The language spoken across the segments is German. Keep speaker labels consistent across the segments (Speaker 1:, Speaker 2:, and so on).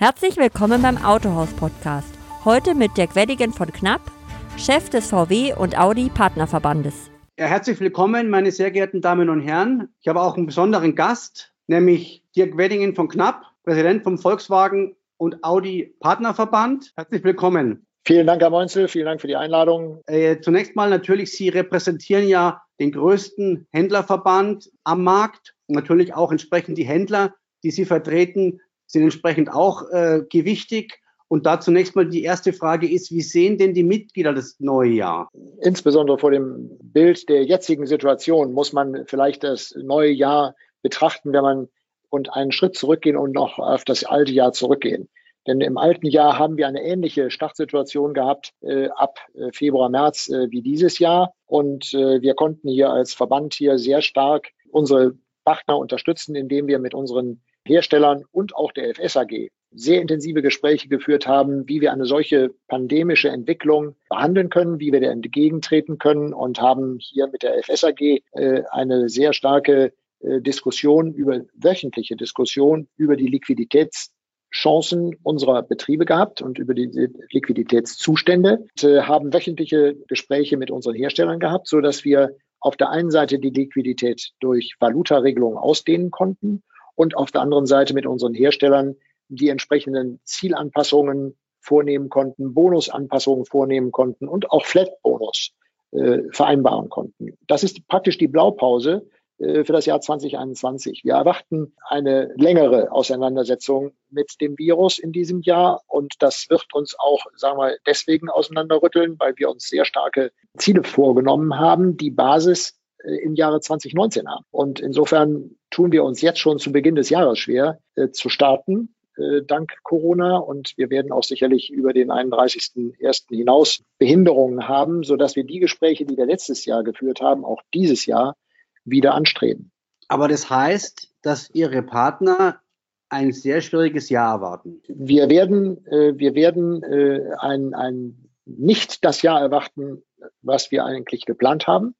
Speaker 1: Herzlich willkommen beim Autohaus Podcast. Heute mit Dirk Weddigen von Knapp, Chef des VW und Audi Partnerverbandes.
Speaker 2: Ja, herzlich willkommen, meine sehr geehrten Damen und Herren. Ich habe auch einen besonderen Gast, nämlich Dirk Weddingen von Knapp, Präsident vom Volkswagen und Audi Partnerverband. Herzlich willkommen.
Speaker 3: Vielen Dank, Herr Meunzel. Vielen Dank für die Einladung.
Speaker 2: Äh, zunächst mal natürlich, Sie repräsentieren ja den größten Händlerverband am Markt. Und natürlich auch entsprechend die Händler, die Sie vertreten, sind entsprechend auch äh, gewichtig. Und da zunächst mal die erste Frage ist, wie sehen denn die Mitglieder das neue Jahr?
Speaker 3: Insbesondere vor dem Bild der jetzigen Situation muss man vielleicht das neue Jahr betrachten, wenn man und einen Schritt zurückgehen und noch auf das alte Jahr zurückgehen. Denn im alten Jahr haben wir eine ähnliche Startsituation gehabt äh, ab äh, Februar, März äh, wie dieses Jahr. Und äh, wir konnten hier als Verband hier sehr stark unsere Partner unterstützen, indem wir mit unseren Herstellern und auch der FSAG sehr intensive Gespräche geführt haben, wie wir eine solche pandemische Entwicklung behandeln können, wie wir der entgegentreten können und haben hier mit der FSAG äh, eine sehr starke äh, Diskussion über wöchentliche Diskussion über die Liquiditätschancen unserer Betriebe gehabt und über die Liquiditätszustände. Und, äh, haben wöchentliche Gespräche mit unseren Herstellern gehabt, so dass wir auf der einen Seite die Liquidität durch Valutaregelungen ausdehnen konnten und auf der anderen Seite mit unseren Herstellern die entsprechenden Zielanpassungen vornehmen konnten, Bonusanpassungen vornehmen konnten und auch Flat-Bonus äh, vereinbaren konnten. Das ist praktisch die Blaupause äh, für das Jahr 2021. Wir erwarten eine längere Auseinandersetzung mit dem Virus in diesem Jahr und das wird uns auch, sagen wir, deswegen auseinanderrütteln, weil wir uns sehr starke Ziele vorgenommen haben, die Basis äh, im Jahre 2019 haben. Und insofern tun wir uns jetzt schon zu Beginn des Jahres schwer äh, zu starten, äh, dank Corona. Und wir werden auch sicherlich über den 31.01. hinaus Behinderungen haben, sodass wir die Gespräche, die wir letztes Jahr geführt haben, auch dieses Jahr wieder anstreben.
Speaker 2: Aber das heißt, dass Ihre Partner ein sehr schwieriges Jahr erwarten.
Speaker 3: Wir werden, äh, wir werden äh, ein, ein nicht das Jahr erwarten, was wir eigentlich geplant haben.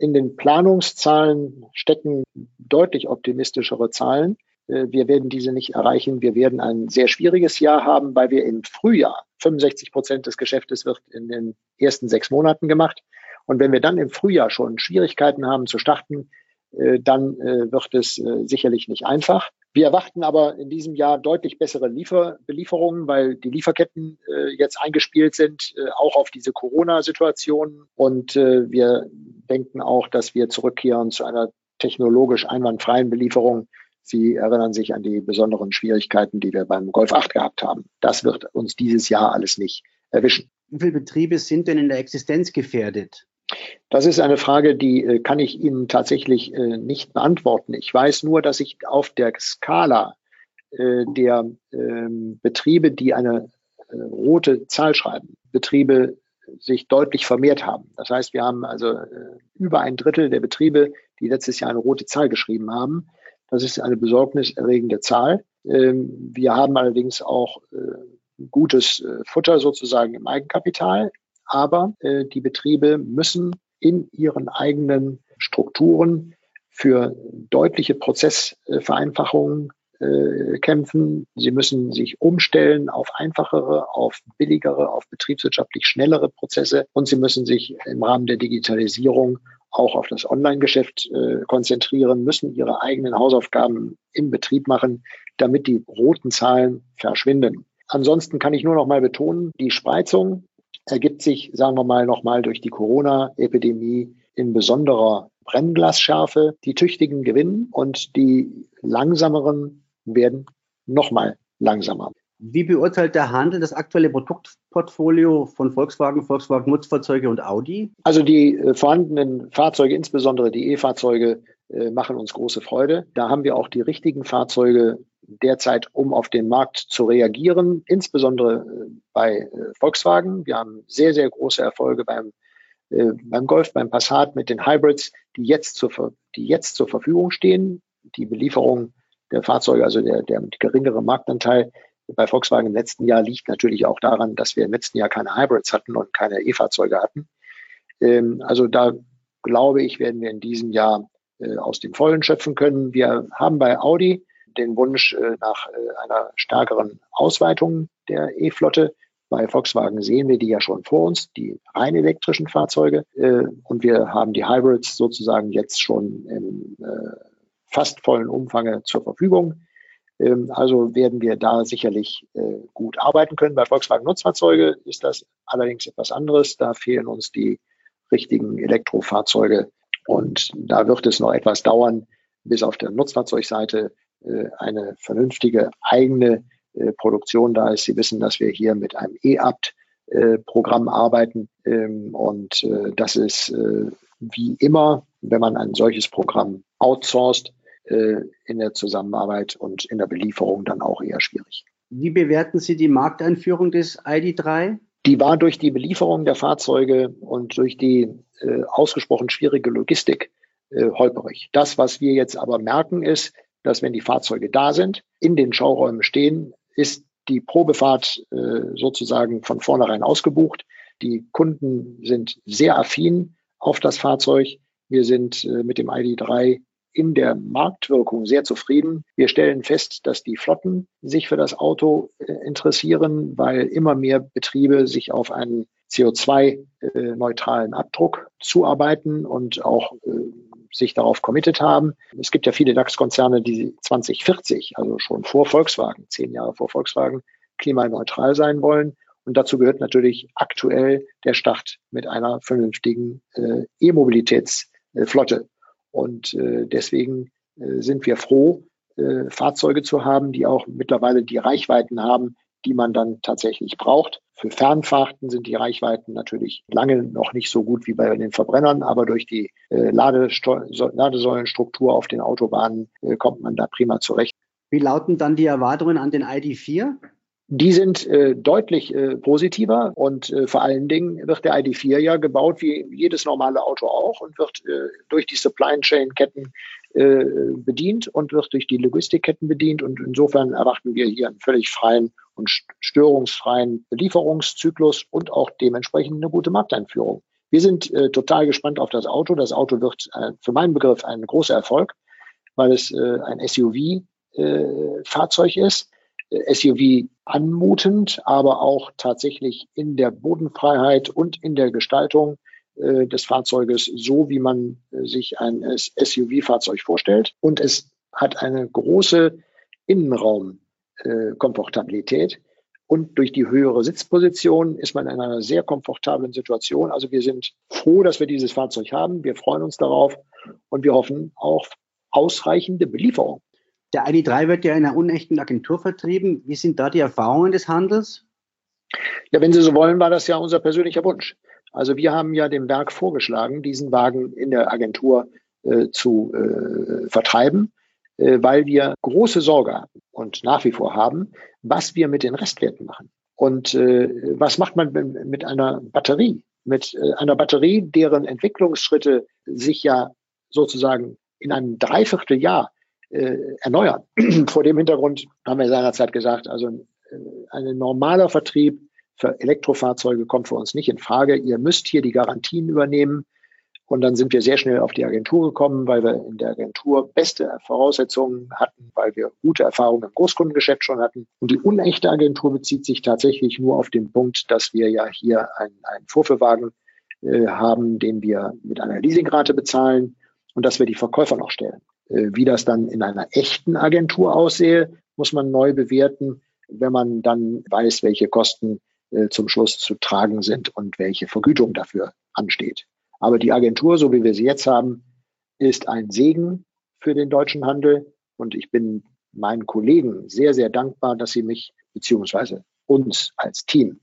Speaker 3: In den Planungszahlen stecken deutlich optimistischere Zahlen. Äh, wir werden diese nicht erreichen. Wir werden ein sehr schwieriges Jahr haben, weil wir im Frühjahr 65 Prozent des Geschäftes wird in den ersten sechs Monaten gemacht. Und wenn wir dann im Frühjahr schon Schwierigkeiten haben zu starten, dann äh, wird es sicherlich nicht einfach. Wir erwarten aber in diesem Jahr deutlich bessere Liefer Belieferungen, weil die Lieferketten äh, jetzt eingespielt sind, äh, auch auf diese Corona-Situation. Und äh, wir denken auch, dass wir zurückkehren zu einer technologisch einwandfreien Belieferung. Sie erinnern sich an die besonderen Schwierigkeiten, die wir beim Golf 8 gehabt haben. Das wird uns dieses Jahr alles nicht erwischen.
Speaker 2: Wie viele Betriebe sind denn in der Existenz gefährdet?
Speaker 3: Das ist eine Frage, die äh, kann ich Ihnen tatsächlich äh, nicht beantworten. Ich weiß nur, dass ich auf der Skala äh, der ähm, Betriebe, die eine rote Zahl schreiben, Betriebe sich deutlich vermehrt haben. Das heißt, wir haben also über ein Drittel der Betriebe, die letztes Jahr eine rote Zahl geschrieben haben. Das ist eine besorgniserregende Zahl. Ähm, wir haben allerdings auch gutes Futter sozusagen im Eigenkapital. Aber äh, die Betriebe müssen in ihren eigenen Strukturen für deutliche Prozessvereinfachungen äh, kämpfen. Sie müssen sich umstellen auf einfachere, auf billigere, auf betriebswirtschaftlich schnellere Prozesse und sie müssen sich im Rahmen der Digitalisierung auch auf das Online-Geschäft äh, konzentrieren, müssen ihre eigenen Hausaufgaben im Betrieb machen, damit die roten Zahlen verschwinden. Ansonsten kann ich nur noch mal betonen, die Spreizung ergibt sich, sagen wir mal, nochmal durch die Corona-Epidemie in besonderer Brennglasschärfe. Die Tüchtigen gewinnen und die Langsameren werden nochmal langsamer.
Speaker 2: Wie beurteilt der Handel das aktuelle Produktportfolio von Volkswagen, Volkswagen Nutzfahrzeuge und Audi?
Speaker 3: Also die äh, vorhandenen Fahrzeuge, insbesondere die E-Fahrzeuge, äh, machen uns große Freude. Da haben wir auch die richtigen Fahrzeuge derzeit, um auf den Markt zu reagieren, insbesondere äh, bei äh, Volkswagen. Wir haben sehr, sehr große Erfolge beim, beim Golf, beim Passat mit den Hybrids, die jetzt zur, die jetzt zur Verfügung stehen. Die Belieferung der Fahrzeuge, also der, der geringere Marktanteil bei Volkswagen im letzten Jahr liegt natürlich auch daran, dass wir im letzten Jahr keine Hybrids hatten und keine E-Fahrzeuge hatten. Ähm, also da glaube ich, werden wir in diesem Jahr aus dem Vollen schöpfen können. Wir haben bei Audi den Wunsch äh, nach äh, einer stärkeren Ausweitung der E-Flotte. Bei Volkswagen sehen wir die ja schon vor uns, die rein elektrischen Fahrzeuge. Äh, und wir haben die Hybrids sozusagen jetzt schon im äh, fast vollen Umfange zur Verfügung. Ähm, also werden wir da sicherlich äh, gut arbeiten können. Bei Volkswagen Nutzfahrzeuge ist das allerdings etwas anderes. Da fehlen uns die richtigen Elektrofahrzeuge. Und da wird es noch etwas dauern, bis auf der Nutzfahrzeugseite äh, eine vernünftige eigene äh, Produktion da ist. Sie wissen, dass wir hier mit einem E-Abt-Programm arbeiten. Ähm, und äh, das ist wie immer, wenn man ein solches Programm outsourced, in der Zusammenarbeit und in der Belieferung dann auch eher schwierig.
Speaker 2: Wie bewerten Sie die Markteinführung des ID3?
Speaker 3: Die war durch die Belieferung der Fahrzeuge und durch die äh, ausgesprochen schwierige Logistik äh, holperig. Das, was wir jetzt aber merken, ist, dass wenn die Fahrzeuge da sind, in den Schauräumen stehen, ist die Probefahrt äh, sozusagen von vornherein ausgebucht. Die Kunden sind sehr affin auf das Fahrzeug. Wir sind äh, mit dem ID3 in der Marktwirkung sehr zufrieden. Wir stellen fest, dass die Flotten sich für das Auto äh, interessieren, weil immer mehr Betriebe sich auf einen CO2-neutralen Abdruck zuarbeiten und auch äh, sich darauf committed haben. Es gibt ja viele DAX-Konzerne, die 2040, also schon vor Volkswagen, zehn Jahre vor Volkswagen, klimaneutral sein wollen. Und dazu gehört natürlich aktuell der Start mit einer vernünftigen äh, E-Mobilitätsflotte. Und äh, deswegen äh, sind wir froh, äh, Fahrzeuge zu haben, die auch mittlerweile die Reichweiten haben, die man dann tatsächlich braucht. Für Fernfahrten sind die Reichweiten natürlich lange noch nicht so gut wie bei den Verbrennern, aber durch die äh, Ladesäulenstruktur auf den Autobahnen äh, kommt man da prima zurecht.
Speaker 2: Wie lauten dann die Erwartungen an den ID4?
Speaker 3: Die sind äh, deutlich äh, positiver und äh, vor allen Dingen wird der ID4 ja gebaut wie jedes normale Auto auch und wird äh, durch die Supply Chain Ketten äh, bedient und wird durch die Logistikketten bedient und insofern erwarten wir hier einen völlig freien und störungsfreien Lieferungszyklus und auch dementsprechend eine gute Markteinführung. Wir sind äh, total gespannt auf das Auto. Das Auto wird äh, für meinen Begriff ein großer Erfolg, weil es äh, ein SUV-Fahrzeug äh, ist SUV anmutend, aber auch tatsächlich in der Bodenfreiheit und in der Gestaltung äh, des Fahrzeuges so, wie man äh, sich ein SUV-Fahrzeug vorstellt. Und es hat eine große Innenraumkomfortabilität. Äh, und durch die höhere Sitzposition ist man in einer sehr komfortablen Situation. Also wir sind froh, dass wir dieses Fahrzeug haben. Wir freuen uns darauf und wir hoffen auf ausreichende Belieferung.
Speaker 2: Der ID3 wird ja in einer unechten Agentur vertrieben. Wie sind da die Erfahrungen des Handels?
Speaker 3: Ja, wenn Sie so wollen, war das ja unser persönlicher Wunsch. Also wir haben ja dem Werk vorgeschlagen, diesen Wagen in der Agentur äh, zu äh, vertreiben, äh, weil wir große Sorge haben und nach wie vor haben, was wir mit den Restwerten machen. Und äh, was macht man mit einer Batterie? Mit äh, einer Batterie, deren Entwicklungsschritte sich ja sozusagen in einem Dreivierteljahr äh, erneuern. Vor dem Hintergrund haben wir seinerzeit gesagt, also äh, ein normaler Vertrieb für Elektrofahrzeuge kommt für uns nicht in Frage. Ihr müsst hier die Garantien übernehmen. Und dann sind wir sehr schnell auf die Agentur gekommen, weil wir in der Agentur beste Voraussetzungen hatten, weil wir gute Erfahrungen im Großkundengeschäft schon hatten. Und die unechte Agentur bezieht sich tatsächlich nur auf den Punkt, dass wir ja hier einen, einen Vorführwagen äh, haben, den wir mit einer Leasingrate bezahlen und dass wir die Verkäufer noch stellen. Äh, wie das dann in einer echten Agentur aussehe, muss man neu bewerten, wenn man dann weiß, welche Kosten äh, zum Schluss zu tragen sind und welche Vergütung dafür ansteht. Aber die Agentur, so wie wir sie jetzt haben, ist ein Segen für den deutschen Handel. Und ich bin meinen Kollegen sehr, sehr dankbar, dass sie mich beziehungsweise uns als Team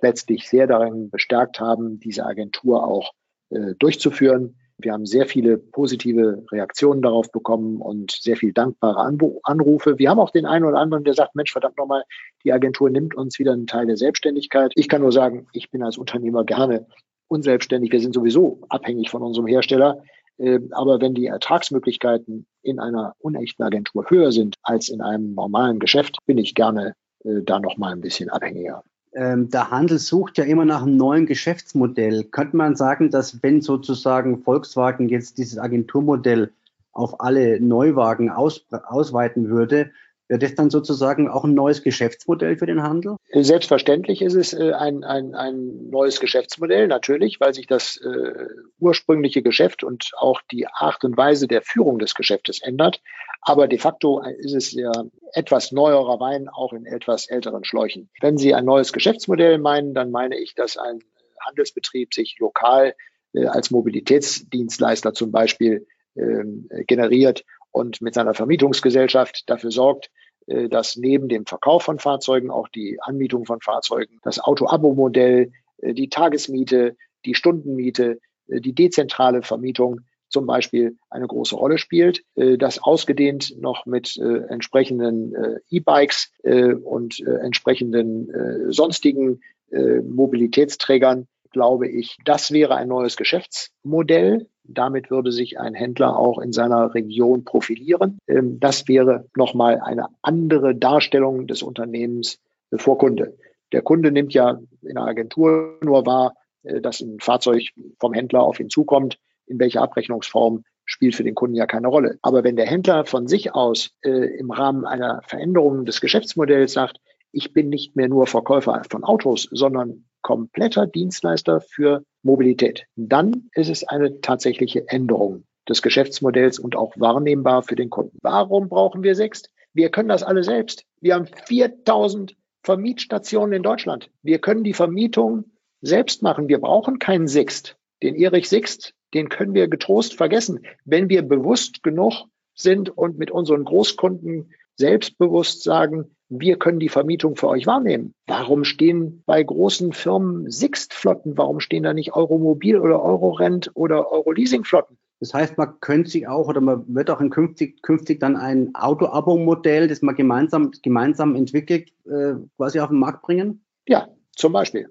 Speaker 3: letztlich sehr darin bestärkt haben, diese Agentur auch äh, durchzuführen. Wir haben sehr viele positive Reaktionen darauf bekommen und sehr viel dankbare Anrufe. Wir haben auch den einen oder anderen, der sagt, Mensch, verdammt nochmal, die Agentur nimmt uns wieder einen Teil der Selbstständigkeit. Ich kann nur sagen, ich bin als Unternehmer gerne unselbstständig. Wir sind sowieso abhängig von unserem Hersteller. Ähm, aber wenn die Ertragsmöglichkeiten in einer unechten Agentur höher sind als in einem normalen Geschäft, bin ich gerne äh, da nochmal ein bisschen abhängiger
Speaker 2: ähm, der Handel sucht ja immer nach einem neuen Geschäftsmodell. Könnte man sagen, dass wenn sozusagen Volkswagen jetzt dieses Agenturmodell auf alle Neuwagen aus, ausweiten würde, Wäre das dann sozusagen auch ein neues Geschäftsmodell für den Handel?
Speaker 3: Selbstverständlich ist es äh, ein, ein, ein neues Geschäftsmodell, natürlich, weil sich das äh, ursprüngliche Geschäft und auch die Art und Weise der Führung des Geschäftes ändert. Aber de facto ist es ja etwas neuerer Wein, auch in etwas älteren Schläuchen. Wenn Sie ein neues Geschäftsmodell meinen, dann meine ich, dass ein Handelsbetrieb sich lokal äh, als Mobilitätsdienstleister zum Beispiel ähm, generiert und mit seiner Vermietungsgesellschaft dafür sorgt, äh, dass neben dem Verkauf von Fahrzeugen auch die Anmietung von Fahrzeugen, das Auto-Abo-Modell, äh, die Tagesmiete, die Stundenmiete, äh, die dezentrale Vermietung zum Beispiel eine große Rolle spielt. Das ausgedehnt noch mit entsprechenden E-Bikes und entsprechenden sonstigen Mobilitätsträgern, glaube ich, das wäre ein neues Geschäftsmodell, damit würde sich ein Händler auch in seiner Region profilieren. Ähm, das wäre nochmal eine andere Darstellung des Unternehmens vor Kunde. Der Kunde nimmt ja in der Agentur nur wahr, äh, dass ein Fahrzeug vom Händler auf ihn zukommt. In welcher Abrechnungsform spielt für den Kunden ja keine Rolle. Aber wenn der Händler von sich aus äh, im Rahmen einer Veränderung des Geschäftsmodells sagt, ich bin nicht mehr nur Verkäufer von Autos, sondern kompletter Dienstleister für Mobilität. Dann ist es eine tatsächliche Änderung des Geschäftsmodells und auch wahrnehmbar für den Kunden. Warum brauchen wir Sixt? Wir können das alle selbst. Wir haben 4000 Vermietstationen in Deutschland. Wir können die Vermietung selbst machen. Wir brauchen keinen Sixt. Den Erich Sixt, den können wir getrost vergessen, wenn wir bewusst genug sind und mit unseren Großkunden selbstbewusst sagen, wir können die Vermietung für euch wahrnehmen. Warum stehen bei großen Firmen Sixt-Flotten? Warum stehen da nicht Euromobil oder Eurorent oder Euroleasing-Flotten?
Speaker 2: Das heißt, man könnte sich auch oder man wird auch in künftig, künftig dann ein Auto-Abo-Modell, das man gemeinsam, gemeinsam entwickelt, äh, quasi auf den Markt bringen?
Speaker 3: Ja, zum Beispiel.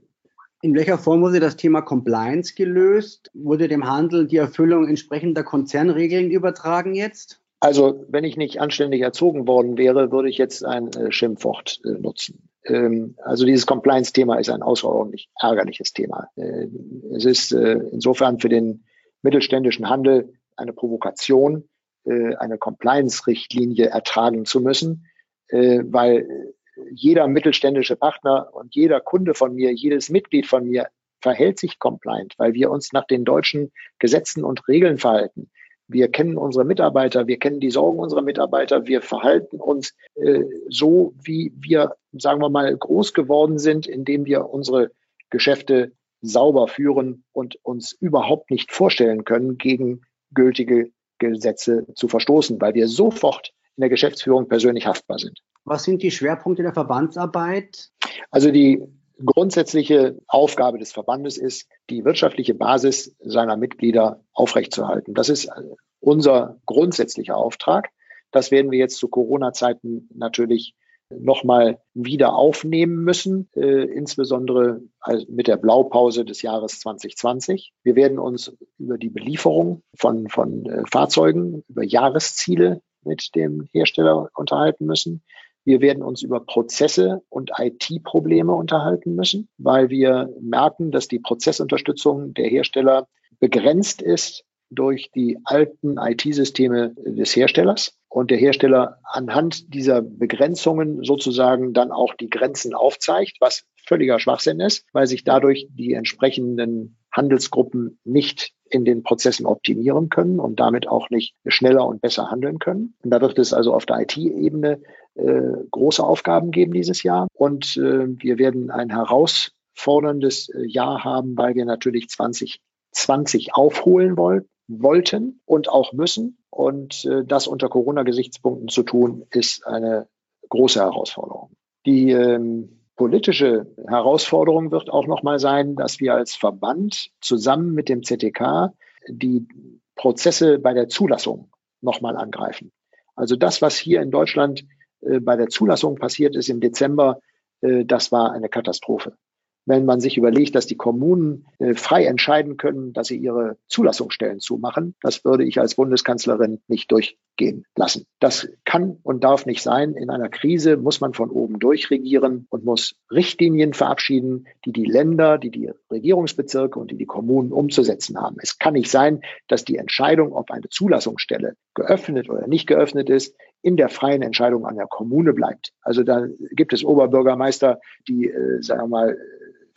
Speaker 2: In welcher Form wurde das Thema Compliance gelöst? Wurde dem Handel die Erfüllung entsprechender Konzernregeln übertragen jetzt?
Speaker 3: Also, wenn ich nicht anständig erzogen worden wäre, würde ich jetzt ein äh, Schimpfwort äh, nutzen. Ähm, also dieses Compliance-Thema ist ein außerordentlich ärgerliches Thema. Äh, es ist äh, insofern für den mittelständischen Handel eine Provokation, äh, eine Compliance-Richtlinie ertragen zu müssen, äh, weil jeder mittelständische Partner und jeder Kunde von mir, jedes Mitglied von mir verhält sich compliant, weil wir uns nach den deutschen Gesetzen und Regeln verhalten. Wir kennen unsere Mitarbeiter, wir kennen die Sorgen unserer Mitarbeiter, wir verhalten uns äh, so, wie wir, sagen wir mal, groß geworden sind, indem wir unsere Geschäfte sauber führen und uns überhaupt nicht vorstellen können, gegen gültige Gesetze zu verstoßen, weil wir sofort in der Geschäftsführung persönlich haftbar sind.
Speaker 2: Was sind die Schwerpunkte der Verbandsarbeit?
Speaker 3: Also die grundsätzliche Aufgabe des Verbandes ist, die wirtschaftliche Basis seiner Mitglieder aufrechtzuerhalten. Das ist unser grundsätzlicher Auftrag. Das werden wir jetzt zu Corona-Zeiten natürlich nochmal wieder aufnehmen müssen, äh, insbesondere mit der Blaupause des Jahres 2020. Wir werden uns über die Belieferung von, von äh, Fahrzeugen, über Jahresziele mit dem Hersteller unterhalten müssen. Wir werden uns über Prozesse und IT-Probleme unterhalten müssen, weil wir merken, dass die Prozessunterstützung der Hersteller begrenzt ist durch die alten IT-Systeme des Herstellers und der Hersteller anhand dieser Begrenzungen sozusagen dann auch die Grenzen aufzeigt, was völliger Schwachsinn ist, weil sich dadurch die entsprechenden Handelsgruppen nicht in den Prozessen optimieren können und damit auch nicht schneller und besser handeln können. Und da wird es also auf der IT-Ebene äh, große Aufgaben geben dieses Jahr. Und äh, wir werden ein herausforderndes äh, Jahr haben, weil wir natürlich 2020 aufholen wollen, wollten und auch müssen. Und äh, das unter Corona-Gesichtspunkten zu tun, ist eine große Herausforderung. Die ähm, politische Herausforderung wird auch nochmal sein, dass wir als Verband zusammen mit dem ZTK die Prozesse bei der Zulassung nochmal angreifen. Also das, was hier in Deutschland äh, bei der Zulassung passiert ist im Dezember, äh, das war eine Katastrophe. Wenn man sich überlegt, dass die Kommunen äh, frei entscheiden können, dass sie ihre Zulassungsstellen zumachen. Das würde ich als Bundeskanzlerin nicht durchgehen lassen. Das kann und darf nicht sein. In einer Krise muss man von oben durchregieren und muss Richtlinien verabschieden, die die Länder, die die Regierungsbezirke und die die Kommunen umzusetzen haben. Es kann nicht sein, dass die Entscheidung, ob eine Zulassungsstelle geöffnet oder nicht geöffnet ist, in der freien Entscheidung an der Kommune bleibt. Also da gibt es Oberbürgermeister, die, äh, sagen wir mal,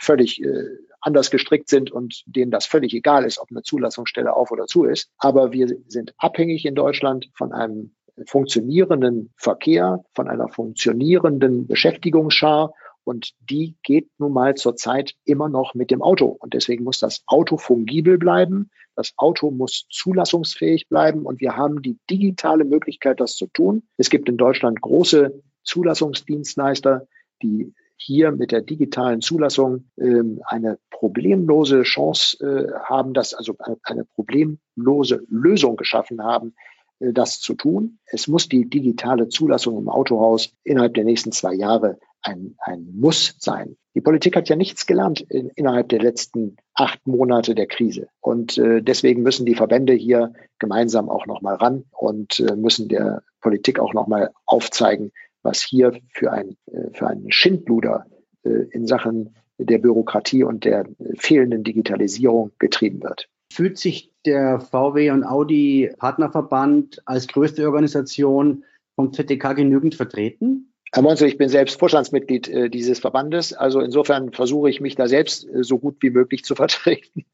Speaker 3: völlig äh, anders gestrickt sind und denen das völlig egal ist, ob eine Zulassungsstelle auf oder zu ist. Aber wir sind abhängig in Deutschland von einem funktionierenden Verkehr, von einer funktionierenden Beschäftigungsschar und die geht nun mal zurzeit immer noch mit dem Auto. Und deswegen muss das Auto fungibel bleiben. Das Auto muss zulassungsfähig bleiben. Und wir haben die digitale Möglichkeit, das zu tun. Es gibt in Deutschland große Zulassungsdienstleister, die hier mit der digitalen Zulassung ähm, eine problemlose Chance äh, haben, das also eine problemlose Lösung geschaffen haben, äh, das zu tun. Es muss die digitale Zulassung im Autohaus innerhalb der nächsten zwei Jahre ein, ein Muss sein. Die Politik hat ja nichts gelernt in, innerhalb der letzten acht Monate der Krise. Und äh, deswegen müssen die Verbände hier gemeinsam auch nochmal ran und äh, müssen der Politik auch nochmal aufzeigen, was hier für ein, äh, für einen Schindluder äh, in Sachen der Bürokratie und der fehlenden Digitalisierung getrieben wird.
Speaker 2: Fühlt sich der VW und Audi Partnerverband als größte Organisation vom ZDK genügend vertreten?
Speaker 3: Herr Monzel, ich bin selbst Vorstandsmitglied äh, dieses Verbandes. Also insofern versuche ich mich da selbst äh, so gut wie möglich zu vertreten.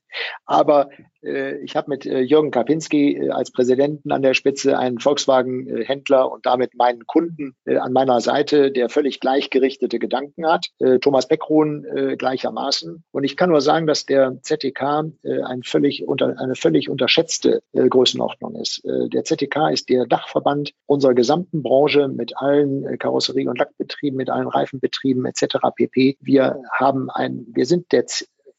Speaker 3: Aber äh, ich habe mit äh, Jürgen Kapinski äh, als Präsidenten an der Spitze einen Volkswagen-Händler und damit meinen Kunden äh, an meiner Seite, der völlig gleichgerichtete Gedanken hat. Äh, Thomas Beckrohn äh, gleichermaßen. Und ich kann nur sagen, dass der ZTK äh, ein völlig unter, eine völlig unterschätzte äh, Größenordnung ist. Äh, der ZTK ist der Dachverband unserer gesamten Branche mit allen äh, Karosserie- und Lackbetrieben, mit allen Reifenbetrieben etc. pp. Wir haben ein, wir sind der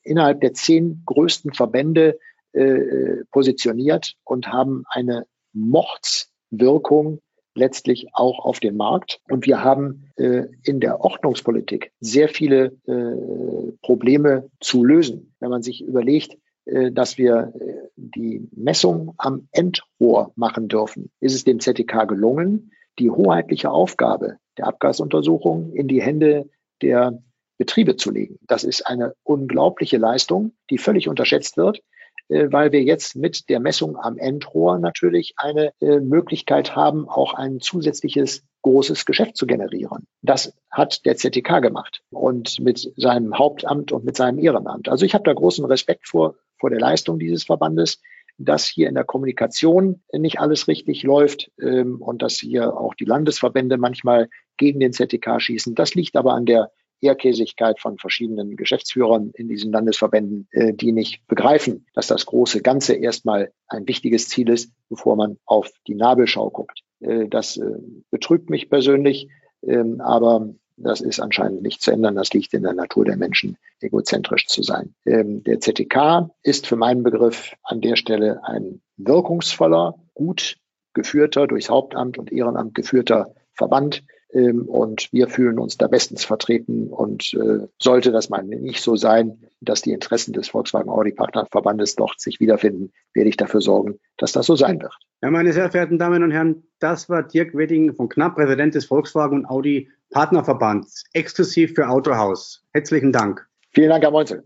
Speaker 3: innerhalb der zehn größten Verbände äh, positioniert und haben eine Mordswirkung letztlich auch auf den Markt. Und wir haben äh, in der Ordnungspolitik sehr viele äh, Probleme zu lösen. Wenn man sich überlegt, äh, dass wir äh, die Messung am Endrohr machen dürfen, ist es dem ZDK gelungen, die hoheitliche Aufgabe der Abgasuntersuchung in die Hände der Betriebe zu legen. Das ist eine unglaubliche Leistung, die völlig unterschätzt wird, äh, weil wir jetzt mit der Messung am Endrohr natürlich eine äh, Möglichkeit haben, auch ein zusätzliches großes Geschäft zu generieren. Das hat der ZTK gemacht und mit seinem Hauptamt und mit seinem Ehrenamt. Also ich habe da großen Respekt vor, vor der Leistung dieses Verbandes dass hier in der Kommunikation nicht alles richtig läuft ähm, und dass hier auch die Landesverbände manchmal gegen den ZTK schießen. Das liegt aber an der Ehrkäsigkeit von verschiedenen Geschäftsführern in diesen Landesverbänden, äh, die nicht begreifen, dass das große Ganze erstmal ein wichtiges Ziel ist, bevor man auf die Nabelschau guckt. Äh, das äh, betrübt mich persönlich, ähm, aber das ist anscheinend nicht zu ändern. Das liegt in der Natur der Menschen, egozentrisch zu sein. Ähm, der ZTK ist für meinen Begriff an der Stelle ein wirkungsvoller, gut geführter, durchs Hauptamt und Ehrenamt geführter Verband, und wir fühlen uns da bestens vertreten. Und äh, sollte das mal nicht so sein, dass die Interessen des Volkswagen Audi Partnerverbandes dort sich wiederfinden, werde ich dafür sorgen, dass das so sein wird.
Speaker 2: Ja, meine sehr verehrten Damen und Herren, das war Dirk Wedding von Knapp, Präsident des Volkswagen und Audi Partnerverbands, exklusiv für Autohaus. Herzlichen Dank.
Speaker 3: Vielen Dank, Herr Moinzel.